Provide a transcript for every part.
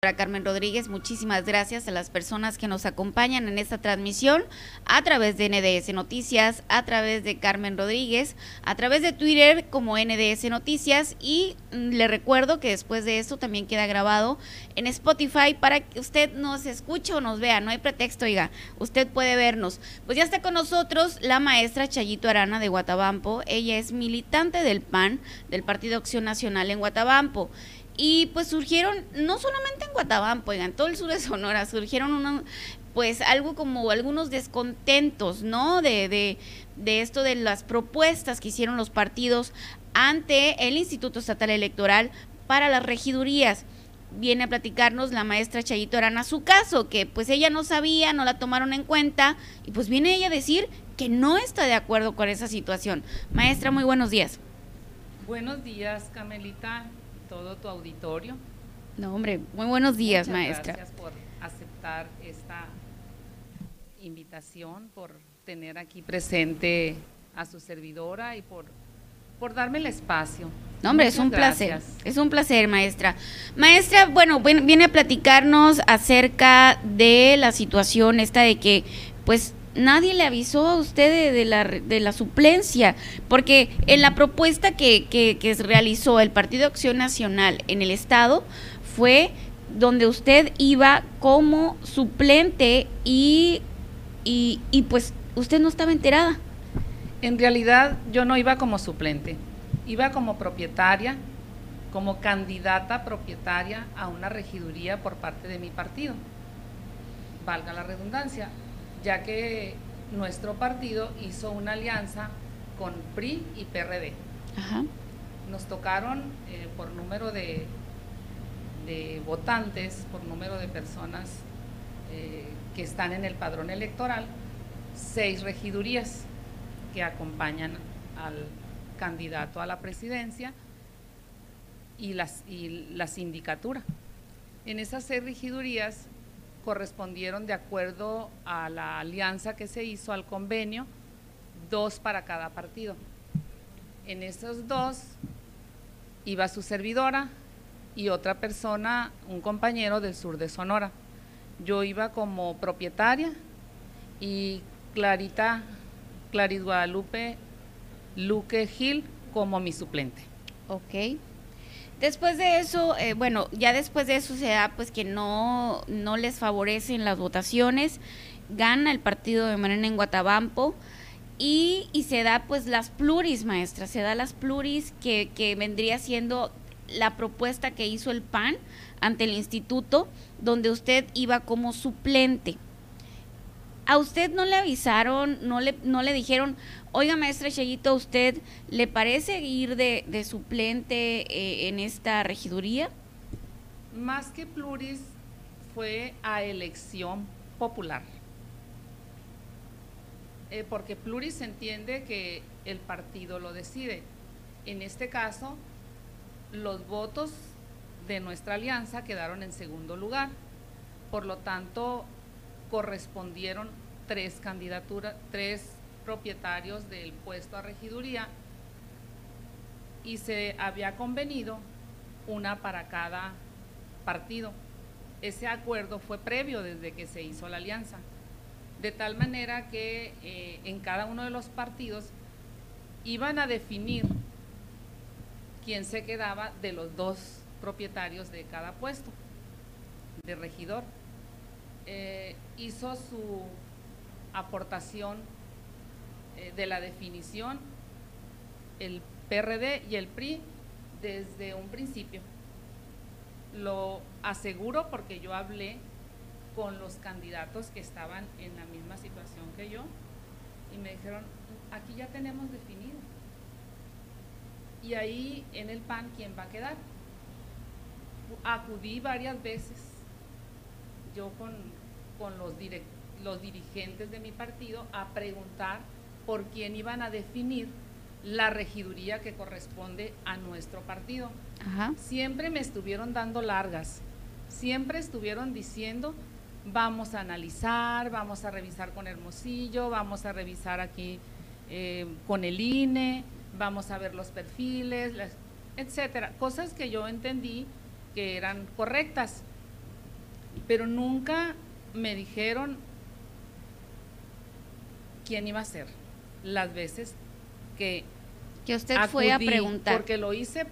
Carmen Rodríguez, muchísimas gracias a las personas que nos acompañan en esta transmisión a través de NDS Noticias, a través de Carmen Rodríguez, a través de Twitter como NDS Noticias y mm, le recuerdo que después de esto también queda grabado en Spotify para que usted nos escuche o nos vea, no hay pretexto, oiga, usted puede vernos. Pues ya está con nosotros la maestra Chayito Arana de Guatabampo, ella es militante del PAN, del Partido Acción Nacional en Guatabampo. Y pues surgieron, no solamente en Guatabampo, en todo el sur de Sonora, surgieron una, pues algo como algunos descontentos, ¿no? De, de, de esto de las propuestas que hicieron los partidos ante el Instituto Estatal Electoral para las regidurías viene a platicarnos la maestra Chayito Arana su caso, que pues ella no sabía, no la tomaron en cuenta, y pues viene ella a decir que no está de acuerdo con esa situación. Maestra, muy buenos días. Buenos días, Camelita todo tu auditorio. No, hombre, muy buenos días, maestra. Gracias por aceptar esta invitación, por tener aquí presente a su servidora y por, por darme el espacio. No, hombre, es un placer. Es un placer, maestra. Maestra, bueno, viene a platicarnos acerca de la situación esta de que, pues, nadie le avisó a usted de, la, de la suplencia, porque en la propuesta que, que, que, realizó el Partido Acción Nacional en el Estado fue donde usted iba como suplente y, y, y pues usted no estaba enterada. En realidad yo no iba como suplente, iba como propietaria, como candidata propietaria a una regiduría por parte de mi partido. Valga la redundancia, ya que nuestro partido hizo una alianza con PRI y PRD. Nos tocaron eh, por número de, de, votantes, por número de personas eh, que están en el padrón electoral, seis regidurías que acompañan al candidato a la presidencia y, las, y la sindicatura. En esas seis regidurías correspondieron de acuerdo a la alianza que se hizo al convenio, dos para cada partido. En esos dos iba su servidora y otra persona, un compañero del sur de Sonora. Yo iba como propietaria y Clarita, Claris Guadalupe Luque Gil como mi suplente. Ok. Después de eso, eh, bueno, ya después de eso se da pues que no, no les favorecen las votaciones, gana el partido de Morena en Guatabampo y, y, se da pues las pluris, maestra, se da las pluris que, que vendría siendo la propuesta que hizo el PAN ante el instituto, donde usted iba como suplente. ¿A usted no le avisaron, no le, no le dijeron, oiga maestra Chayito, ¿a usted le parece ir de, suplente eh, en esta regiduría? Más que pluris, fue a elección popular. Eh, porque pluris se entiende que el partido lo decide. En este caso, los votos de nuestra alianza quedaron en segundo lugar. Por lo tanto, correspondieron tres candidaturas, tres propietarios del puesto a regiduría y se había convenido una para cada partido. Ese acuerdo fue previo desde que se hizo la alianza, de tal manera que eh, en cada uno de los partidos iban a definir quién se quedaba de los dos propietarios de cada puesto de regidor. Eh, hizo su aportación eh, de la definición el PRD y el PRI desde un principio. Lo aseguro porque yo hablé con los candidatos que estaban en la misma situación que yo y me dijeron, aquí ya tenemos definido. Y ahí en el PAN, ¿quién va a quedar? Acudí varias veces yo con, con los, los dirigentes de mi partido a preguntar por quién iban a definir la regiduría que corresponde a nuestro partido. Siempre me estuvieron dando largas, siempre estuvieron diciendo, vamos a analizar, vamos a revisar con Hermosillo, vamos a revisar aquí eh, con el INE, vamos a ver los perfiles, etcétera, cosas que yo entendí que eran correctas pero nunca me dijeron quién iba a ser las veces que que usted fue a preguntar porque lo hice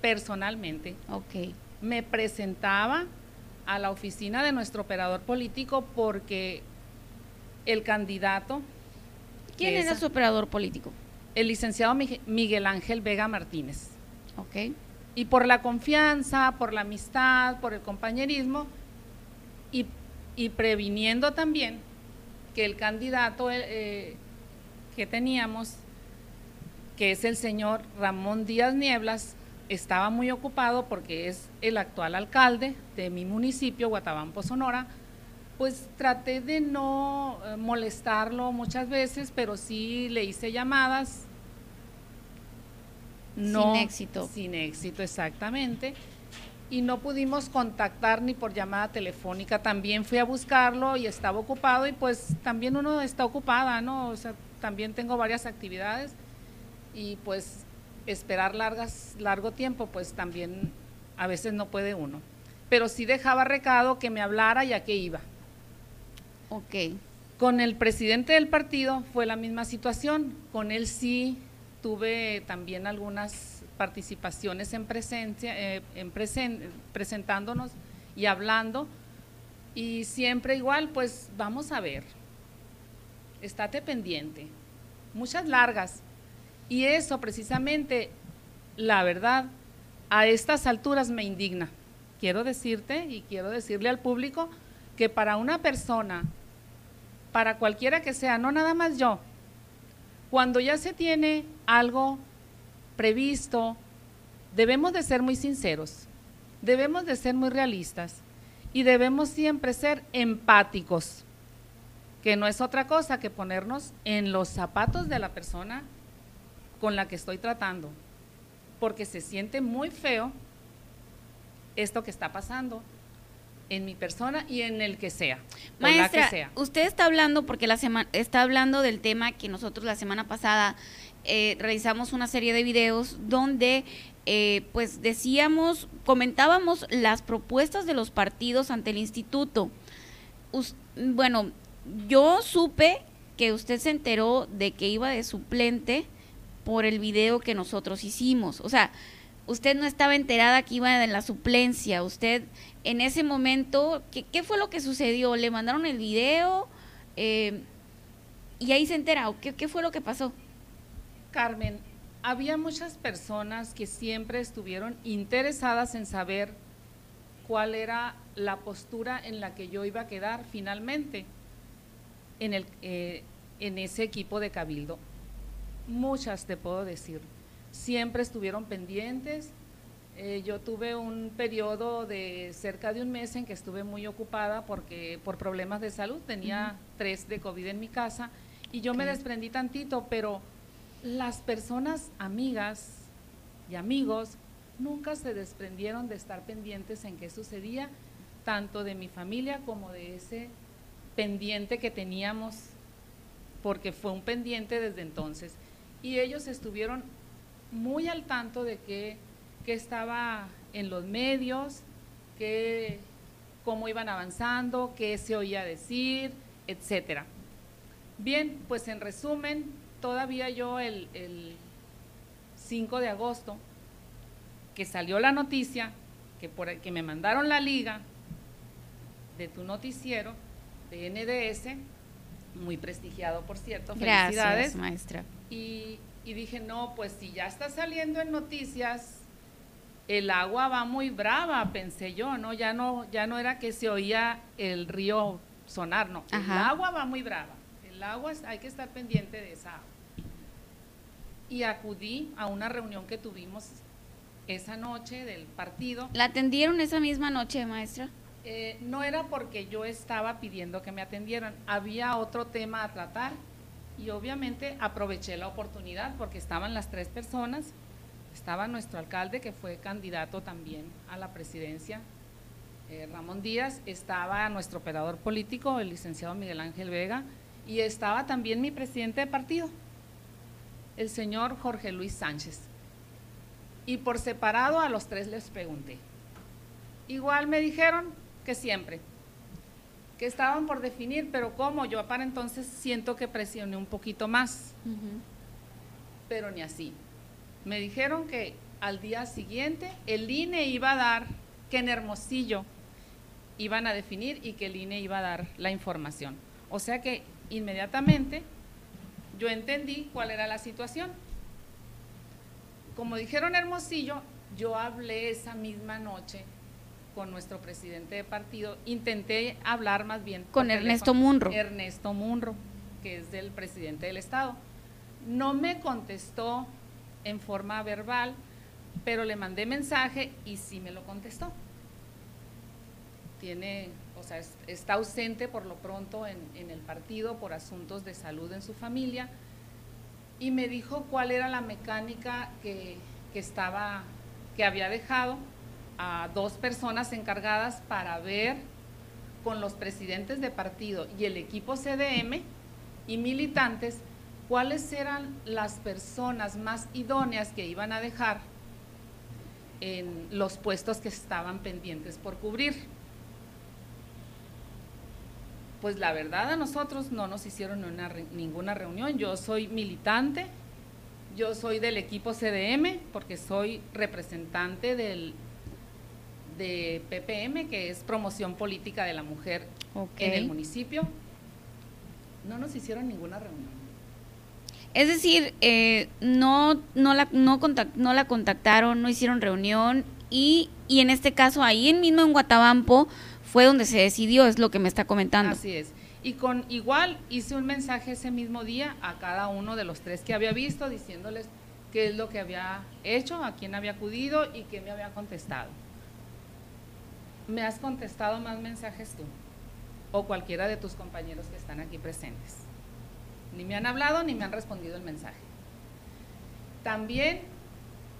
personalmente. Ok. Me presentaba a la oficina de nuestro operador político porque el candidato ¿Quién era su operador político? El licenciado Miguel Ángel Vega Martínez. Ok. Y por la confianza, por la amistad, por el compañerismo y, previniendo también que el candidato eh, eh, que teníamos, que es el señor Ramón Díaz Nieblas, estaba muy ocupado porque es el actual alcalde de mi municipio, Guatabampo, Sonora, pues traté de no eh, molestarlo muchas veces, pero sí le hice llamadas. No, sin éxito. Sin éxito, exactamente. Y no pudimos contactar ni por llamada telefónica. También fui a buscarlo y estaba ocupado y pues también uno está ocupada, ¿no? O sea, también tengo varias actividades y pues esperar largas, largo tiempo, pues también a veces no puede uno. Pero sí dejaba recado que me hablara ya que iba. Ok. Con el presidente del partido fue la misma situación. Con él sí tuve también algunas participaciones en presencia, eh, en presentándonos y hablando. Y siempre igual, pues vamos a ver. Estate pendiente. Muchas largas. Y eso precisamente, la verdad, a estas alturas me indigna. Quiero decirte y quiero decirle al público que para una persona para cualquiera que sea, no nada más yo. Cuando ya se tiene algo previsto, debemos de ser muy sinceros, debemos de ser muy realistas y debemos siempre ser empáticos, que no es otra cosa que ponernos en los zapatos de la persona con la que estoy tratando, porque se siente muy feo esto que está pasando en mi persona y en el que sea. Maestra, que sea. usted está hablando, porque la semana está hablando del tema que nosotros la semana pasada eh, realizamos una serie de videos donde eh, pues decíamos, comentábamos las propuestas de los partidos ante el instituto. bueno, yo supe que usted se enteró de que iba de suplente por el video que nosotros hicimos. O sea, usted no estaba enterada que iba en la suplencia, usted en ese momento, ¿qué, fue lo que sucedió? ¿Le mandaron el video? Eh, y ahí se entera, ¿qué, ¿qué fue lo que pasó? Carmen, había muchas personas que siempre estuvieron interesadas en saber cuál era la postura en la que yo iba a quedar finalmente en, el, eh, en ese equipo de cabildo. Muchas te puedo decir. Siempre estuvieron pendientes, eh, yo tuve un periodo de cerca de un mes en que estuve muy ocupada porque por problemas de salud tenía tres de COVID en mi casa y yo me desprendí tantito, pero las personas amigas y amigos nunca se desprendieron de estar pendientes en qué sucedía, tanto de mi familia como de ese pendiente que teníamos, porque fue un pendiente desde entonces. Y ellos estuvieron muy al tanto de que qué estaba en los medios, qué, cómo iban avanzando, qué se oía decir, etcétera. Bien, pues en resumen, todavía yo el, 5 de agosto, que salió la noticia, que, por, que me mandaron la liga de tu noticiero, de NDS, muy prestigiado, por cierto. Felicidades. Gracias, maestra. Y, y dije, no, pues si ya está saliendo en noticias, el agua va muy brava, pensé yo, ¿no? Ya no, ya no era que se oía el río sonar, no. El agua va muy brava. El agua hay que estar pendiente de esa agua. Y acudí a una reunión que tuvimos esa noche del partido. ¿La atendieron esa misma noche, maestra? Eh, no era porque yo estaba pidiendo que me atendieran, había otro tema a tratar y obviamente aproveché la oportunidad porque estaban las tres personas estaba nuestro alcalde, que fue candidato también a la presidencia, eh, Ramón Díaz, estaba nuestro operador político, el licenciado Miguel Ángel Vega, y estaba también mi presidente de partido, el señor Jorge Luis Sánchez. Y por separado a los tres les pregunté. Igual me dijeron que siempre. Que estaban por definir, pero como yo para entonces siento que presioné un poquito más. Pero ni así. Me dijeron que al día siguiente el INE iba a dar, que en Hermosillo iban a definir y que el INE iba a dar la información. O sea que inmediatamente yo entendí cuál era la situación. Como dijeron Hermosillo, yo hablé esa misma noche con nuestro presidente de partido, intenté hablar más bien con Ernesto Munro. Ernesto Munro, que es del presidente del estado. No me contestó en forma verbal, pero le mandé mensaje y sí me lo contestó. Tiene, o sea, está ausente por lo pronto en, el partido por asuntos de salud en su familia y me dijo cuál era la mecánica que, que estaba, que había dejado a dos personas encargadas para ver con los presidentes de partido y el equipo CDM y militantes cuáles eran las personas más idóneas que iban a dejar en los puestos que estaban pendientes por cubrir. Pues la verdad a nosotros no nos hicieron ninguna reunión. Yo soy militante, yo soy del equipo CDM porque soy representante del, de PPM, que es Promoción Política de la Mujer en el municipio. No nos hicieron ninguna reunión. Es decir, eh, no, no, la, no, no la contactaron, no hicieron reunión y, y en este caso ahí en mismo en Guatabampo fue donde se decidió, es lo que me está comentando. Así es. Y con igual hice un mensaje ese mismo día a cada uno de los tres que había visto diciéndoles qué es lo que había hecho, a quién había acudido y qué me había contestado. ¿Me has contestado más mensajes tú? O cualquiera de tus compañeros que están aquí presentes. Ni me han hablado ni me han respondido el mensaje. También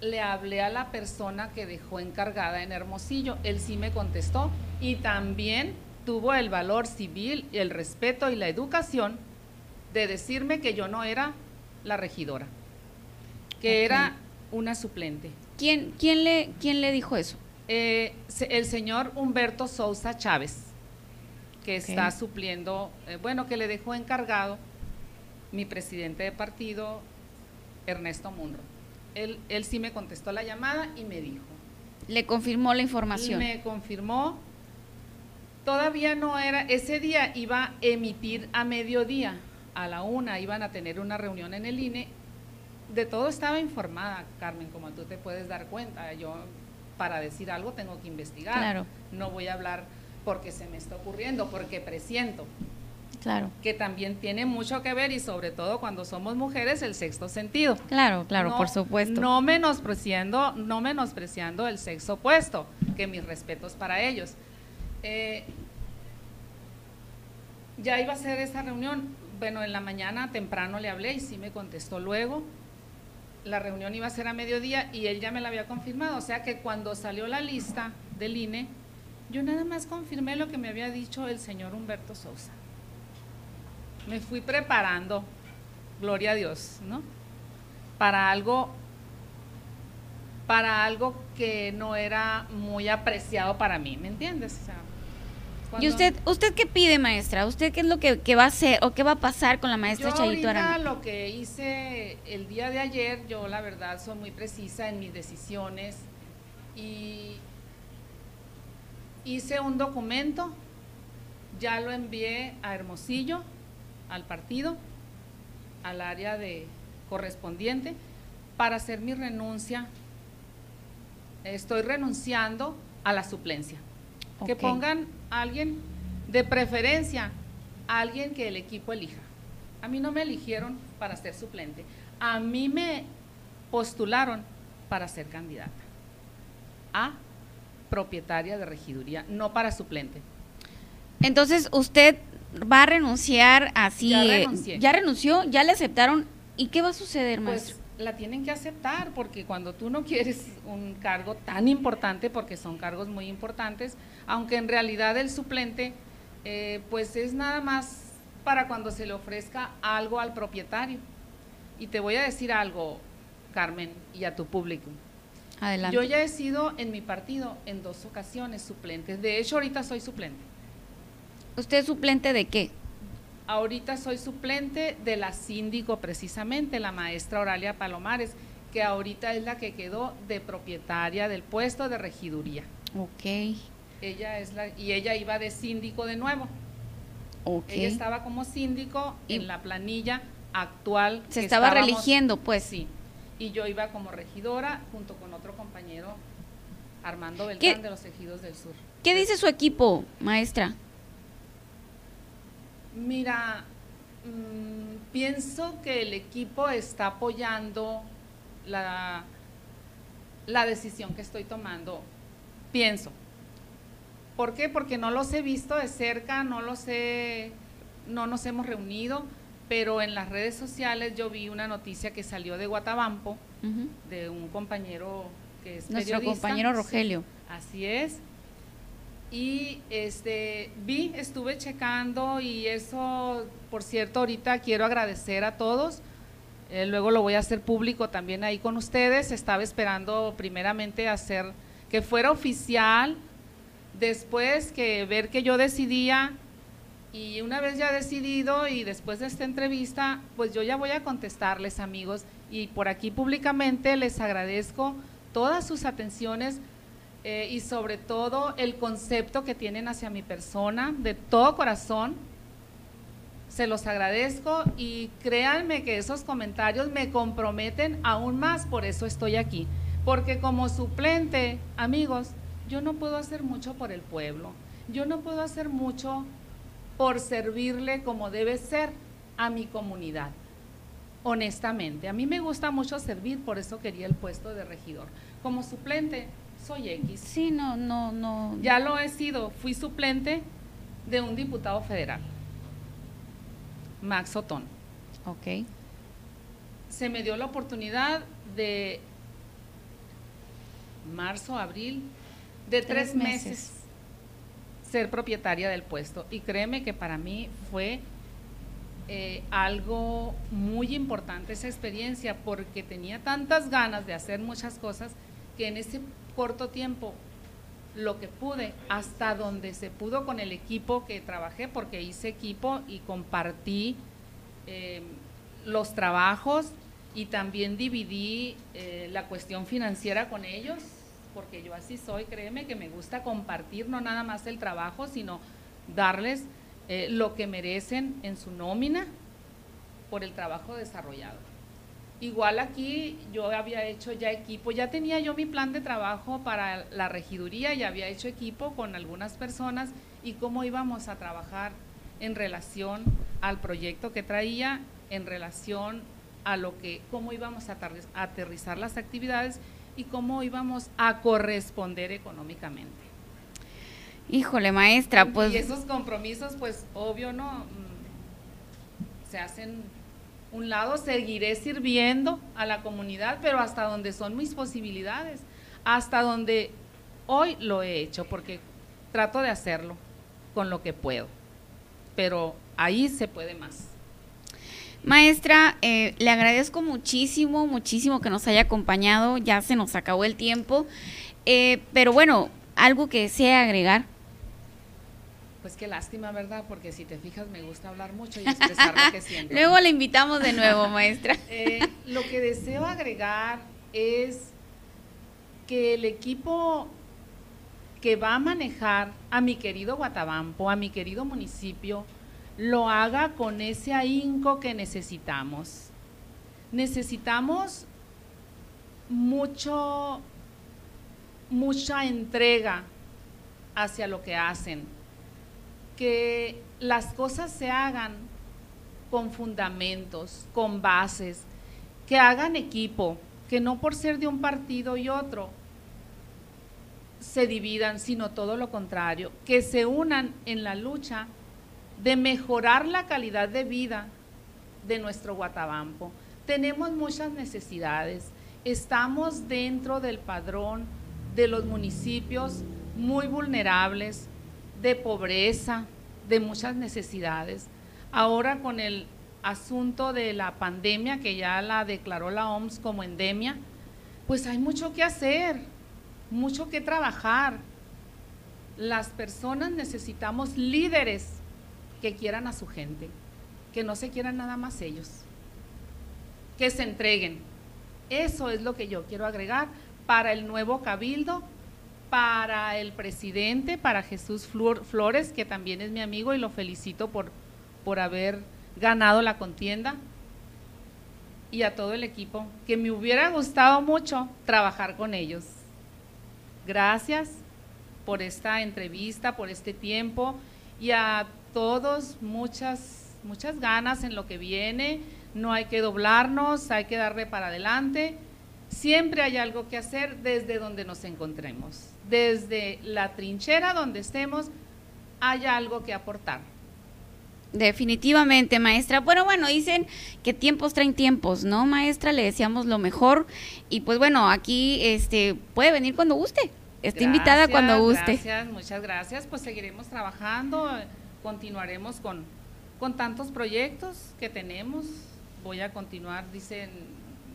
le hablé a la persona que dejó encargada en Hermosillo. Él sí me contestó y también tuvo el valor civil, el respeto y la educación de decirme que yo no era la regidora, que era una suplente. ¿Quién, quién, le, quién le dijo eso? Eh, el señor Humberto Sousa Chávez, que está supliendo, eh, bueno, que le dejó encargado mi presidente de partido, Ernesto Munro. Él, él sí me contestó la llamada y me dijo. ¿Le confirmó la información? Me confirmó. Todavía no era, ese día iba a emitir a mediodía, a la una, iban a tener una reunión en el INE. De todo estaba informada, Carmen, como tú te puedes dar cuenta. Yo, para decir algo, tengo que investigar. Claro. No voy a hablar porque se me está ocurriendo, porque presiento. Claro. Que también tiene mucho que ver y sobre todo cuando somos mujeres el sexto sentido. Claro, claro, por supuesto. No menospreciando, no menospreciando el sexo opuesto, que mis respetos para ellos. Eh, ya iba a ser esa reunión, bueno, en la mañana temprano le hablé y sí me contestó luego. La reunión iba a ser a mediodía y él ya me la había confirmado, o sea que cuando salió la lista del INE, yo nada más confirmé lo que me había dicho el señor Humberto Sousa me fui preparando, gloria a Dios, ¿no? Para algo, para algo que no era muy apreciado para mí, ¿me entiendes? ¿Y usted, usted qué pide, maestra? ¿Usted qué es lo que, va a hacer o qué va a pasar con la maestra yo Chayito Arana? lo que hice el día de ayer, yo la verdad soy muy precisa en mis decisiones y hice un documento, ya lo envié a Hermosillo, al partido, al área de correspondiente, para hacer mi renuncia. Estoy renunciando a la suplencia. Que pongan a alguien de preferencia, a alguien que el equipo elija. A mí no me eligieron para ser suplente, a mí me postularon para ser candidata a propietaria de regiduría, no para suplente. Entonces, usted va a renunciar así. Ya, renunció, ya le aceptaron. ¿Y qué va a suceder, Pues la tienen que aceptar, porque cuando tú no quieres un cargo tan importante, porque son cargos muy importantes, aunque en realidad el suplente, eh, pues es nada más para cuando se le ofrezca algo al propietario. Y te voy a decir algo, Carmen, y a tu público. Adelante. Yo ya he sido en mi partido en dos ocasiones suplente. De hecho, ahorita soy suplente. ¿Usted es suplente de qué? Ahorita soy suplente de la síndico precisamente, la maestra Oralia Palomares, que ahorita es la que quedó de propietaria del puesto de regiduría. Ok. Ella es la y ella iba de síndico de nuevo. Ok. Ella estaba como síndico Y- en la planilla actual. Se estaba religiendo, pues. Sí. Y yo iba como regidora junto con otro compañero, Armando ¿Qué- Beltrán de los Ejidos del Sur. ¿Qué dice su equipo, maestra? Mira, mm, pienso que el equipo está apoyando la, la decisión que estoy tomando. Pienso. ¿Por qué? Porque no los he visto de cerca, no los he, no nos hemos reunido, pero en las redes sociales yo vi una noticia que salió de Guatabampo, de un compañero que es Nuestro periodista. compañero Sí. Rogelio. Así es. Y este vi, estuve checando y eso, por cierto, ahorita quiero agradecer a todos. Eh, luego lo voy a hacer público también ahí con ustedes. Estaba esperando primeramente hacer que fuera oficial, después que ver que yo decidía y una vez ya decidido y después de esta entrevista, pues yo ya voy a contestarles amigos y por aquí públicamente les agradezco todas sus atenciones eh, y sobre todo el concepto que tienen hacia mi persona de todo corazón. Se los agradezco y créanme que esos comentarios me comprometen aún más, por eso estoy aquí. Porque como suplente, amigos, yo no puedo hacer mucho por el pueblo, yo no puedo hacer mucho por servirle como debe ser a mi comunidad. Honestamente, a mí me gusta mucho servir, por eso quería el puesto de regidor. Como suplente, soy X. Sí, no, no, no. Ya lo he sido, fui suplente de un diputado federal, Max Otón. Ok. Se me dio la oportunidad de marzo, abril, de Tres tres, meses. meses. ser propietaria del puesto. Y créeme que para mí fue eh, algo muy importante esa experiencia porque tenía tantas ganas de hacer muchas cosas que en ese corto tiempo lo que pude, hasta donde se pudo con el equipo que trabajé, porque hice equipo y compartí eh, los trabajos y también dividí eh, la cuestión financiera con ellos, porque yo así soy, créeme que me gusta compartir no nada más el trabajo, sino darles eh, lo que merecen en su nómina por el trabajo desarrollado. Igual aquí yo había hecho ya equipo, ya tenía yo mi plan de trabajo para la regiduría, ya había hecho equipo con algunas personas y cómo íbamos a trabajar en relación al proyecto que traía, en relación a lo que, cómo íbamos a aterrizar las actividades y cómo íbamos a corresponder económicamente. Híjole, maestra, pues y esos compromisos, pues obvio, ¿no? Mm, Se hacen un lado, seguiré sirviendo a la comunidad, pero hasta donde son mis posibilidades, hasta donde hoy lo he hecho, porque trato de hacerlo con lo que puedo, pero ahí se puede más. Maestra, eh, le agradezco muchísimo, muchísimo que nos haya acompañado. Ya se nos acabó el tiempo. Eh, pero bueno, algo que desea agregar. Pues qué lástima, ¿verdad? Porque si te fijas, me gusta hablar mucho y expresar lo que siento. Luego le invitamos de nuevo, maestra. Eh, lo que deseo agregar es que el equipo que va a manejar a mi querido Guatabampo, a mi querido municipio, lo haga con ese ahínco que necesitamos. Necesitamos mucho, mucha entrega hacia lo que hacen, que las cosas se hagan con fundamentos, con bases, que hagan equipo, que no por ser de un partido y otro se dividan, sino todo lo contrario, que se unan en la lucha de mejorar la calidad de vida de nuestro Guatabampo. Tenemos muchas necesidades, estamos dentro del padrón de los municipios muy vulnerables, de pobreza, de muchas necesidades. Ahora con el asunto de la pandemia, que ya la declaró la OMS como endemia, pues hay mucho que hacer, mucho que trabajar. Las personas necesitamos líderes que quieran a su gente, que no se quieran nada más ellos, que se entreguen. Eso es lo que yo quiero agregar para el nuevo cabildo, para el presidente, para Jesús Flores, que también es mi amigo y lo felicito por, por haber ganado la contienda y a todo el equipo, que me hubiera gustado mucho trabajar con ellos. Gracias por esta entrevista, por este tiempo y a todos muchas, muchas ganas en lo que viene. No hay que doblarnos, hay que darle para adelante. Siempre hay algo que hacer desde donde nos encontremos. Desde la trinchera donde estemos, hay algo que aportar. Definitivamente, maestra. Bueno, bueno, dicen que tiempos traen tiempos, ¿no, maestra? Le deseamos lo mejor y pues bueno, aquí este puede venir cuando guste. Está invitada cuando guste. Gracias, muchas gracias. Pues seguiremos trabajando, continuaremos con, con tantos proyectos que tenemos. Voy a continuar, dicen,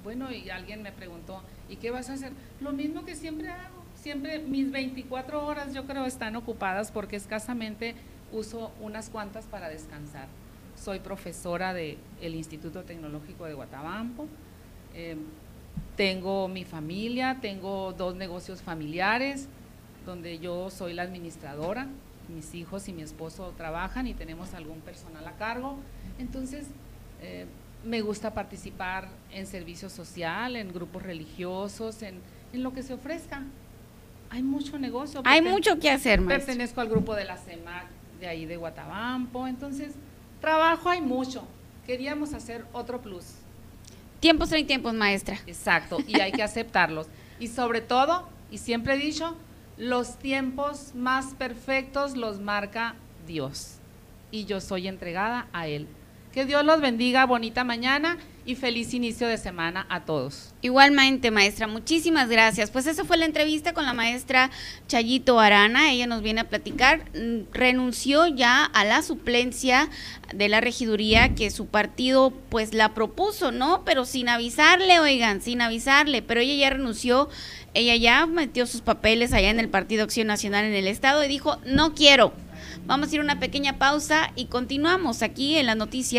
bueno, y alguien me preguntó, ¿y qué vas a hacer? Lo mismo que siempre hago. Siempre mis 24 horas yo creo están ocupadas porque escasamente uso unas cuantas para descansar. Soy profesora del Instituto Tecnológico de Guatabampo. Em, tengo mi familia, tengo dos negocios familiares donde yo soy la administradora, mis hijos y mi esposo trabajan y tenemos algún personal a cargo. Entonces, eh, me gusta participar en servicio social, en grupos religiosos, en, en lo que se ofrezca. Hay mucho negocio. Hay mucho que hacer, Pertenezco al grupo de la CEMAC de ahí de Guatabampo. Entonces, trabajo hay mucho. Queríamos hacer otro plus. Tiempos hay tiempos, maestra. Exacto, y hay que aceptarlos. Y sobre todo, y siempre he dicho, los tiempos más perfectos los marca Dios. Y yo soy entregada a Él. Que Dios los bendiga, bonita mañana y feliz inicio de semana a todos. Igualmente, maestra, muchísimas gracias. Pues esa fue la entrevista con la maestra Chayito Arana. Ella nos viene a platicar. Mm, renunció ya a la suplencia de la regiduría que su partido pues la propuso, ¿no? Pero sin avisarle, oigan, sin avisarle. Pero ella ya renunció. Ella ya metió sus papeles allá en el Partido Acción Nacional en el Estado y dijo, no quiero. Vamos a ir a una pequeña pausa y continuamos aquí en la noticia.